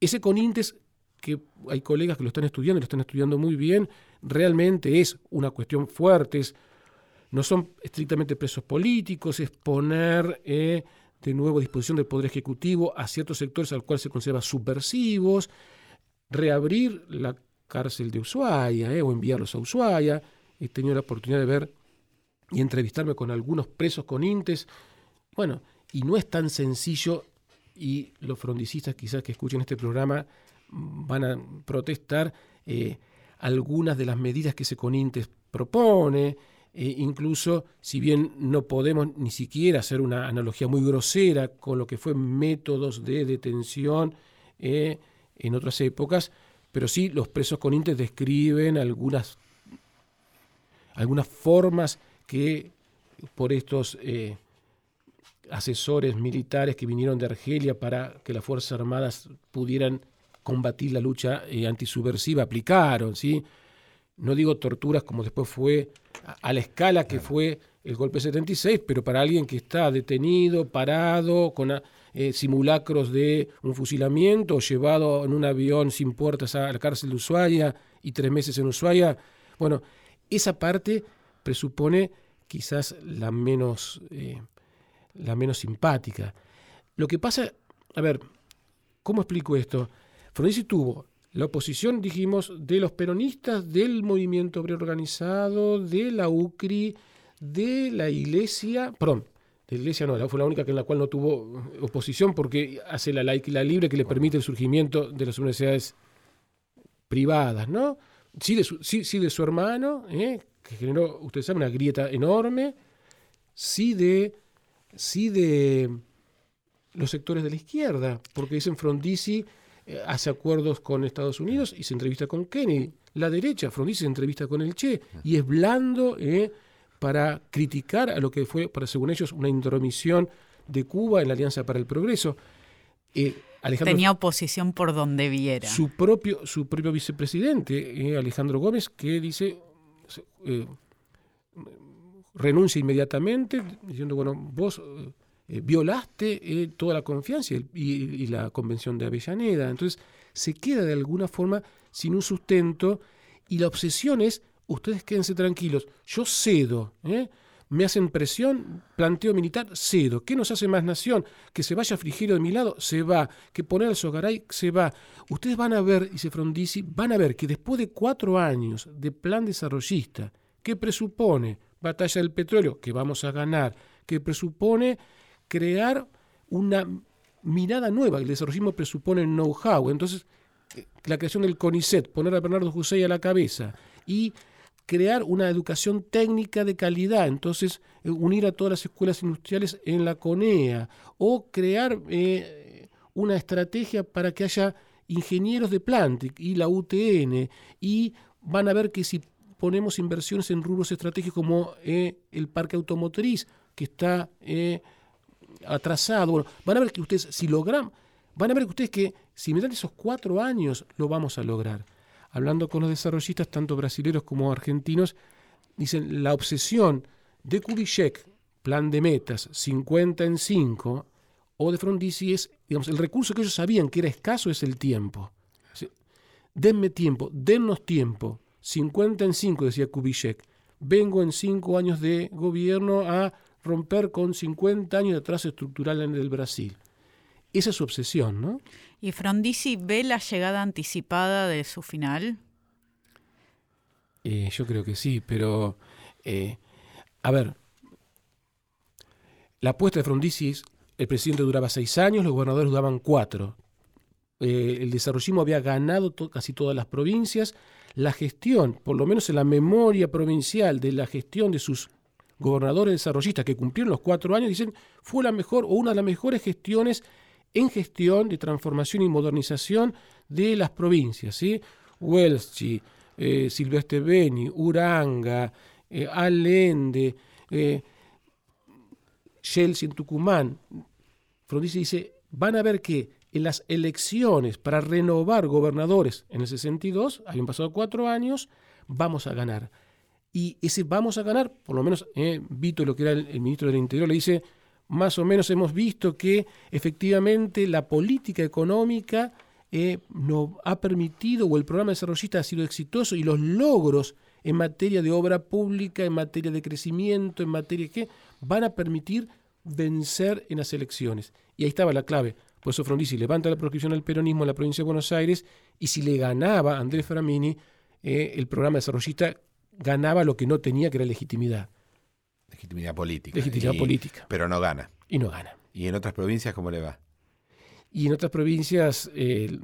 ese conintes, que hay colegas que lo están estudiando, lo están estudiando muy bien, realmente es una cuestión fuerte, no son estrictamente presos políticos, es poner... Eh, de nuevo disposición del Poder Ejecutivo a ciertos sectores al cual se considera subversivos, reabrir la cárcel de Ushuaia eh, o enviarlos a Ushuaia. He tenido la oportunidad de ver y entrevistarme con algunos presos con INTES. Bueno, y no es tan sencillo y los frondicistas quizás que escuchen este programa van a protestar eh, algunas de las medidas que ese CONINTES propone, eh, incluso, si bien no podemos ni siquiera hacer una analogía muy grosera con lo que fue métodos de detención eh, en otras épocas, pero sí los presos con INTES describen algunas, algunas formas que por estos eh, asesores militares que vinieron de Argelia para que las Fuerzas Armadas pudieran combatir la lucha antisubversiva aplicaron, ¿sí? No digo torturas como después fue a, la escala que fue el golpe 76, pero para alguien que está detenido, parado, con eh, simulacros de un fusilamiento, llevado en un avión sin puertas a la cárcel de Ushuaia y tres meses en Ushuaia, bueno, esa parte presupone quizás la menos, eh, la menos simpática. Lo que pasa, a ver, ¿cómo explico esto? Frondizi tuvo la oposición, dijimos, de los peronistas, del movimiento obrero organizado, de la UCRI, de la iglesia, perdón, de la iglesia no, fue la única en la cual no tuvo oposición porque hace la la libre que le permite el surgimiento de las universidades privadas, ¿no? Sí de su, sí, de su hermano, ¿eh? que generó, ustedes saben, una grieta enorme, sí de, sí de los sectores de la izquierda, porque dicen Frondizi hace acuerdos con Estados Unidos y se entrevista con Kennedy. La derecha, Frondizi, se entrevista con el Che y es blando eh, para criticar a lo que fue, para según ellos, una intromisión de Cuba en la Alianza para el Progreso. Eh, Tenía oposición por donde viera. Su propio, su propio vicepresidente, Alejandro Gómez, que dice, renuncia inmediatamente, diciendo, bueno, vos eh, violaste eh, toda la confianza y, la convención de Avellaneda. Entonces se queda de alguna forma sin un sustento y la obsesión es, ustedes quédense tranquilos, yo cedo, ¿eh? me hacen presión, planteo militar, cedo. ¿Qué nos hace más nación? Que se vaya Frigerio de mi lado, se va. Que poner al Sogaray, se va. Ustedes van a ver, dice Frondizi, van a ver que después de cuatro años de plan desarrollista, que presupone batalla del petróleo, que vamos a ganar, que presupone crear una mirada nueva. El desarrollismo presupone know-how. Entonces, eh, la creación del CONICET, poner a Bernardo José a la cabeza y crear una educación técnica de calidad, entonces eh, unir a todas las escuelas industriales en la CONEA o crear eh, una estrategia para que haya ingenieros de Plantic y la UTN y van a ver que si ponemos inversiones en rubros estratégicos como el parque automotriz, que está atrasado. Bueno, van a ver que ustedes, si logran, van a ver que ustedes que si me dan esos cuatro años, lo vamos a lograr. Hablando con los desarrollistas, tanto brasileños como argentinos, dicen la obsesión de Kubitschek, plan de metas, 50 en 5, o de Frondizi es, digamos, el recurso que ellos sabían que era escaso es el tiempo. Denme tiempo, dennos tiempo. 50 en 5, decía Kubitschek. Vengo en 5 años de gobierno a romper con 50 años de atraso estructural en el Brasil. Esa es su obsesión, ¿no? ¿Y Frondizi ve la llegada anticipada de su final? Eh, yo creo que sí, pero eh, a ver, la apuesta de Frondizi es, el presidente duraba seis años, los gobernadores duraban cuatro. Eh, el desarrollismo había ganado casi todas las provincias. La gestión, por lo menos en la memoria provincial de la gestión de sus gobernadores desarrollistas que cumplieron los cuatro años, dicen, fue la mejor o una de las mejores gestiones en gestión de transformación y modernización de las provincias. ¿sí? Huelchi, eh, Silvestre Beni, Uranga, eh, Allende, eh, Chelsea en Tucumán. Frondizi dice, van a ver que en las elecciones para renovar gobernadores en el 62, habían pasado cuatro años, vamos a ganar. Y ese vamos a ganar, por lo menos eh, Vito, lo que era el, ministro del Interior, le dice, más o menos hemos visto que efectivamente la política económica eh, ha permitido, o el programa desarrollista ha sido exitoso, y los logros en materia de obra pública, en materia de crecimiento, en materia que van a permitir vencer en las elecciones. Y ahí estaba la clave. Por eso Frondizi levanta la proscripción al peronismo en la provincia de Buenos Aires y si le ganaba Andrés Framini, eh, el programa desarrollista ganaba lo que no tenía, que era legitimidad. Legitimidad política. Legitimidad política. Pero no gana. Y no gana. ¿Y en otras provincias cómo le va? Y en otras provincias eh,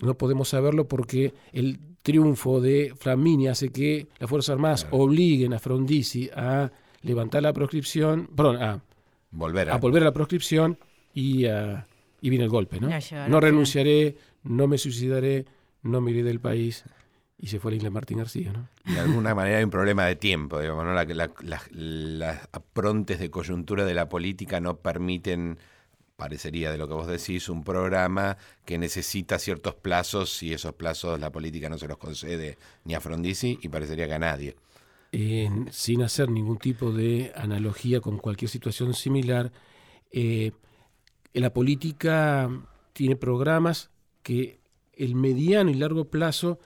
no podemos saberlo porque el triunfo de Flamini hace que las Fuerzas Armadas obliguen a Frondizi a levantar la proscripción, perdón, a volver a, volver a la proscripción y, y viene el golpe, ¿no? No renunciaré, no me suicidaré, no me iré del país y se fue a la isla Martín García, ¿no? De alguna manera hay un problema de tiempo, digamos, ¿no? las aprontes de coyuntura de la política no permiten, parecería de lo que vos decís, un programa que necesita ciertos plazos y esos plazos la política no se los concede ni a Frondizi y parecería que a nadie. sin hacer ningún tipo de analogía con cualquier situación similar, eh, la política tiene programas que el mediano y largo plazo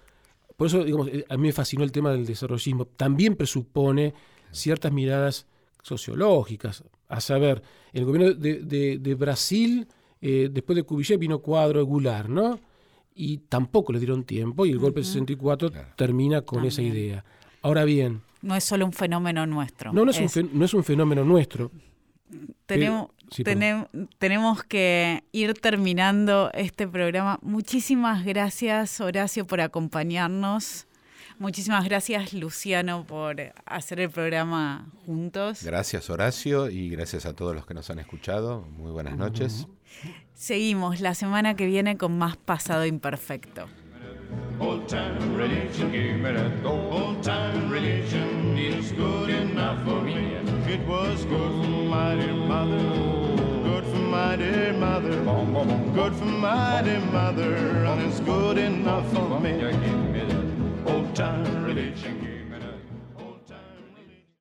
por eso, digamos, eh, a mí me fascinó el tema del desarrollismo. También presupone ciertas miradas sociológicas. A saber, el gobierno de, Brasil, eh, después de Kubitschek, vino Cuadro Goulart, ¿no? Y tampoco le dieron tiempo y el golpe del 64 termina con esa idea. Ahora bien... No es solo un fenómeno nuestro. No, no es, Un, no es un fenómeno nuestro. Tenemos, tenemos que ir terminando este programa. Muchísimas gracias, Horacio, por acompañarnos. Muchísimas gracias, Luciano, por hacer el programa juntos. Gracias, Horacio, y gracias a todos los que nos han escuchado. Muy buenas noches. Seguimos la semana que viene con más Pasado Imperfecto. Old time religion gave me that old time religion is good enough for me. It was good for my dear mother, good for my dear mother, good for my dear mother, and it's good enough for me. Old time religion